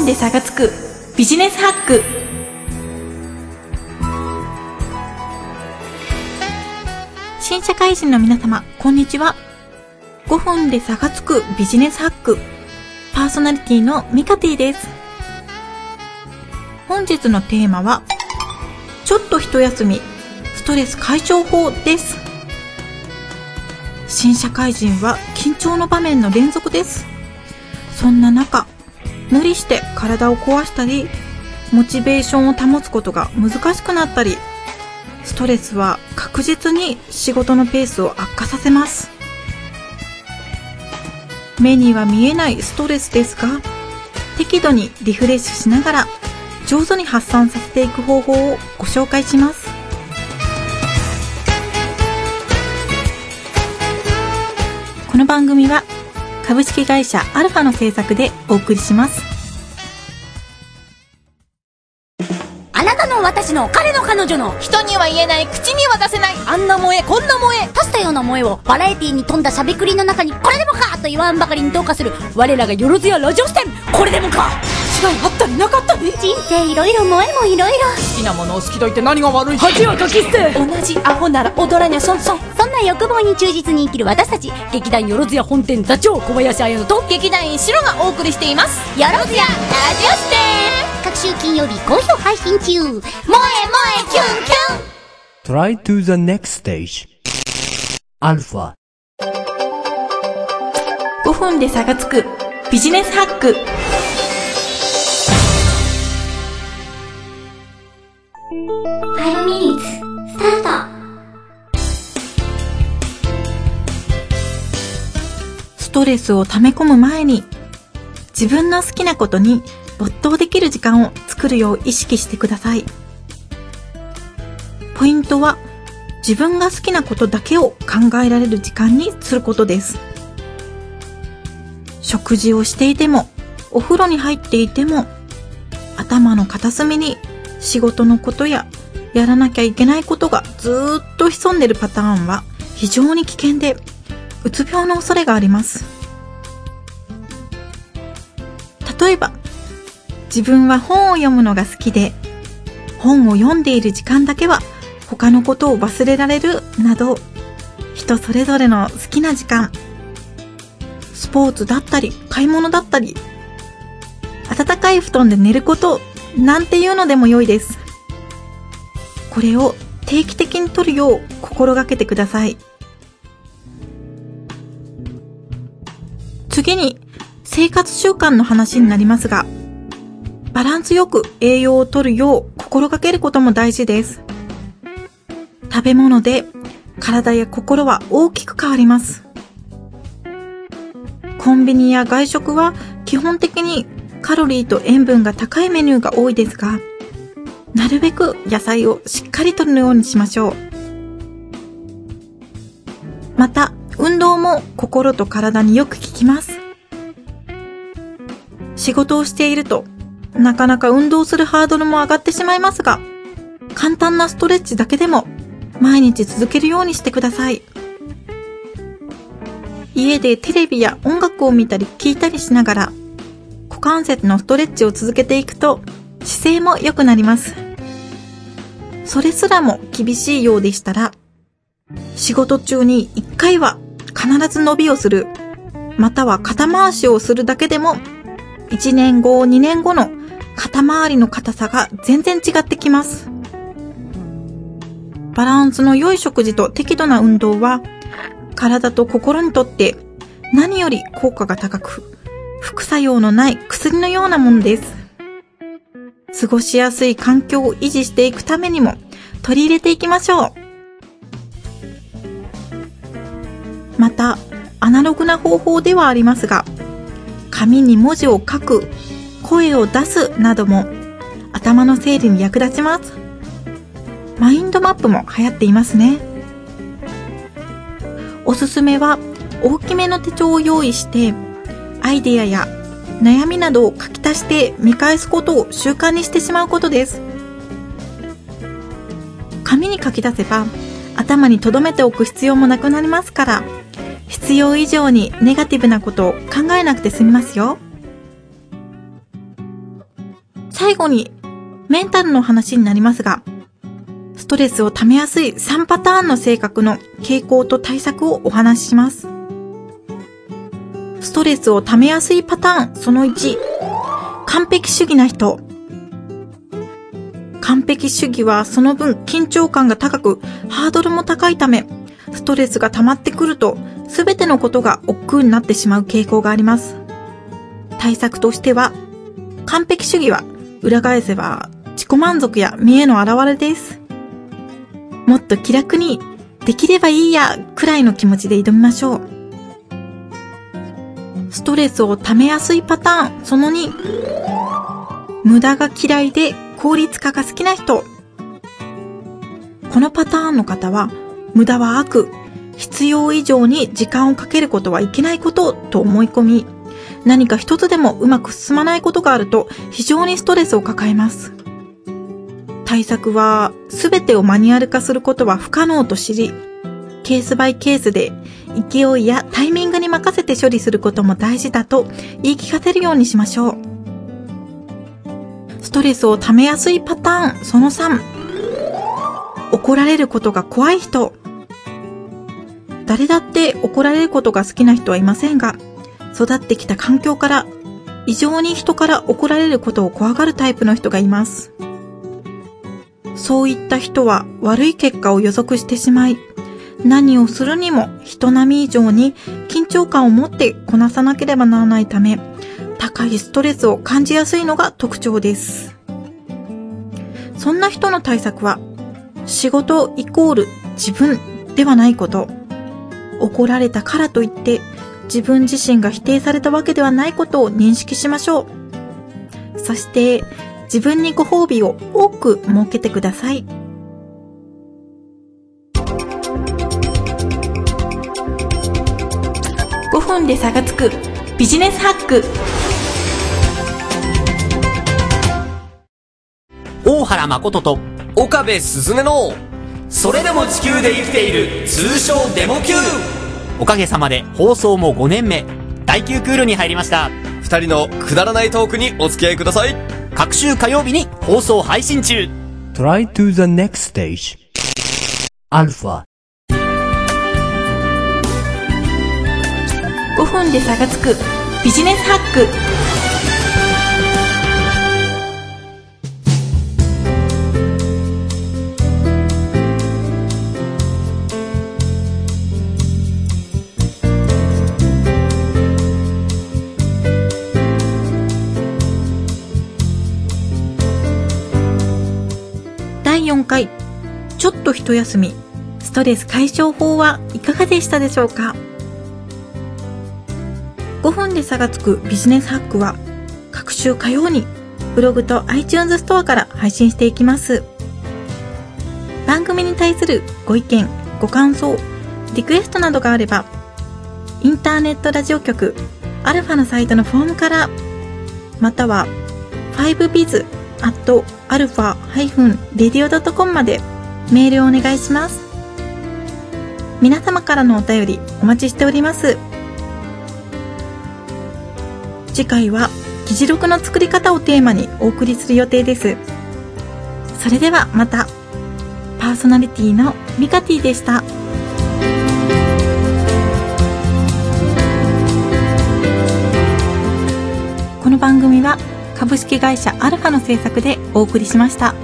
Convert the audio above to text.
分で差がつくビジネスハック新社会人の皆様、こんにちは。5分で差がつくビジネスハックパーソナリティのミカティです。本日のテーマは、ちょっと一休み、ストレス解消法です。新社会人は緊張の場面の連続です。そんな中、無理して体を壊したり、モチベーションを保つことが難しくなったり、ストレスは確実に仕事のペースを悪化させます。目には見えないストレスですが、適度にリフレッシュしながら上手に発散させていく方法をご紹介します。この番組は株式会社アルファの制作でお送りします。あなたの私の彼の彼女の人には言えない口には出せないあんな萌えこんな萌え足したような萌えをバラエティーに富んだしゃべくりの中にこれでもかと言わんばかりに投下する我らがよろずやラジオ視点これでもか違いあったりなかったり。人生いろいろ萌えもいろいろ。好きなものを好きと言って何が悪い恥はかき捨て。同じアホなら踊らにゃそんそんそんな欲望に忠実に生きる私たち。劇団よろずや本店座長小林彩乃と。劇団員白がお送りしています。よろずやラジオ視点各週金曜日好評配信中。萌え萌えキュンキュン。Try to the next stage. Alpha. 5分で差がつく。ビジネスハック5 minutes スタートストレスを溜め込む前に自分の好きなことに没頭できる時間を作るよう意識してください。ポイントは自分が好きなことだけを考えられる時間にすることです。食事をしていても、お風呂に入っていても、頭の片隅に仕事のことややらなきゃいけないことがずっと潜んでるパターンは非常に危険で、うつ病の恐れがあります。例えば、自分は本を読むのが好きで、本を読んでいる時間だけは他のことを忘れられるなど、人それぞれの好きな時間、スポーツだったり、買い物だったり、暖かい布団で寝ること、なんていうのでも良いです。これを定期的に取るよう心がけてください。次に、生活習慣の話になりますが、バランスよく栄養を取るよう心がけることも大事です。食べ物で体や心は大きく変わります。コンビニや外食は基本的にカロリーと塩分が高いメニューが多いですが、なるべく野菜をしっかりとるようにしましょう。また、運動も心と体によく効きます。仕事をしていると、なかなか運動するハードルも上がってしまいますが、簡単なストレッチだけでも毎日続けるようにしてください。家でテレビや音楽を見たり聞いたりしながら、関節のストレッチを続けていくと姿勢も良くなります。それすらも厳しいようでしたら、仕事中に1回は必ず伸びをする、または肩回しをするだけでも、1年後、2年後の肩周りの硬さが全然違ってきます。バランスの良い食事と適度な運動は、体と心にとって何より効果が高く、副作用のない薬のようなものです。過ごしやすい環境を維持していくためにも取り入れていきましょう。また、アナログな方法ではありますが、紙に文字を書く、声を出すなども頭の整理に役立ちます。マインドマップも流行っていますね。おすすめは大きめの手帳を用意して、アイデアや悩みなどを書き足して見返すことを習慣にしてしまうことです。紙に書き出せば頭に留めておく必要もなくなりますから、必要以上にネガティブなことを考えなくて済みますよ。最後に、メンタルの話になりますが、ストレスを溜めやすい3パターンの性格の傾向と対策をお話しします。ストレスを溜めやすいパターンその1、完璧主義な人。完璧主義はその分緊張感が高く、ハードルも高いため、ストレスが溜まってくると、すべてのことが億劫になってしまう傾向があります。対策としては、完璧主義は裏返せば自己満足や見栄の表れです。もっと気楽に、できればいいや、くらいの気持ちで挑みましょう。ストレスを溜めやすいパターン、その2。無駄が嫌いで効率化が好きな人。このパターンの方は、無駄は悪、必要以上に時間をかけることはいけないことと思い込み、何か一つでもうまく進まないことがあると非常にストレスを抱えます。対策は、すべてをマニュアル化することは不可能と知り、ケースバイケースで勢いやタイミング任せて処理することも大事だと言い聞かせるようにしましょう。ストレスを溜めやすいパターンその3。怒られることが怖い人。誰だって怒られることが好きな人はいませんが、育ってきた環境から異常に人から怒られることを怖がるタイプの人がいます。そういった人は悪い結果を予測してしまい、何をするにも人並み以上に緊張感を持ってこなさなければならないため、高いストレスを感じやすいのが特徴です。そんな人の対策は、仕事イコール自分ではないこと。怒られたからといって、自分自身が否定されたわけではないことを認識しましょう。そして、自分にご褒美を多く設けてください。分で差がつくビジネスハック。大原誠と岡部すずめのそれでも地球で生きている通称デモ級おかげさまで放送も5年目第9クールに入りました二人のくだらないトークにお付き合いください各週火曜日に放送配信中 Try to the next stage. Alpha. 5分で差がつくビジネスハック。第4回、ちょっと一休み、ストレス解消法はいかがでしたでしょうか？5分で差がつくビジネスハックは各週火曜にブログと iTunes ストアから配信していきます。番組に対するご意見、ご感想、リクエストなどがあれば、インターネットラジオ局アルファのサイトのフォームから、または 5biz.alpha-radio.com までメールをお願いします。皆様からのお便りお待ちしております。次回は議事録の作り方をテーマにお送りする予定です。それではまた。パーソナリティのミカティでした。この番組は株式会社アルファの制作でお送りしました。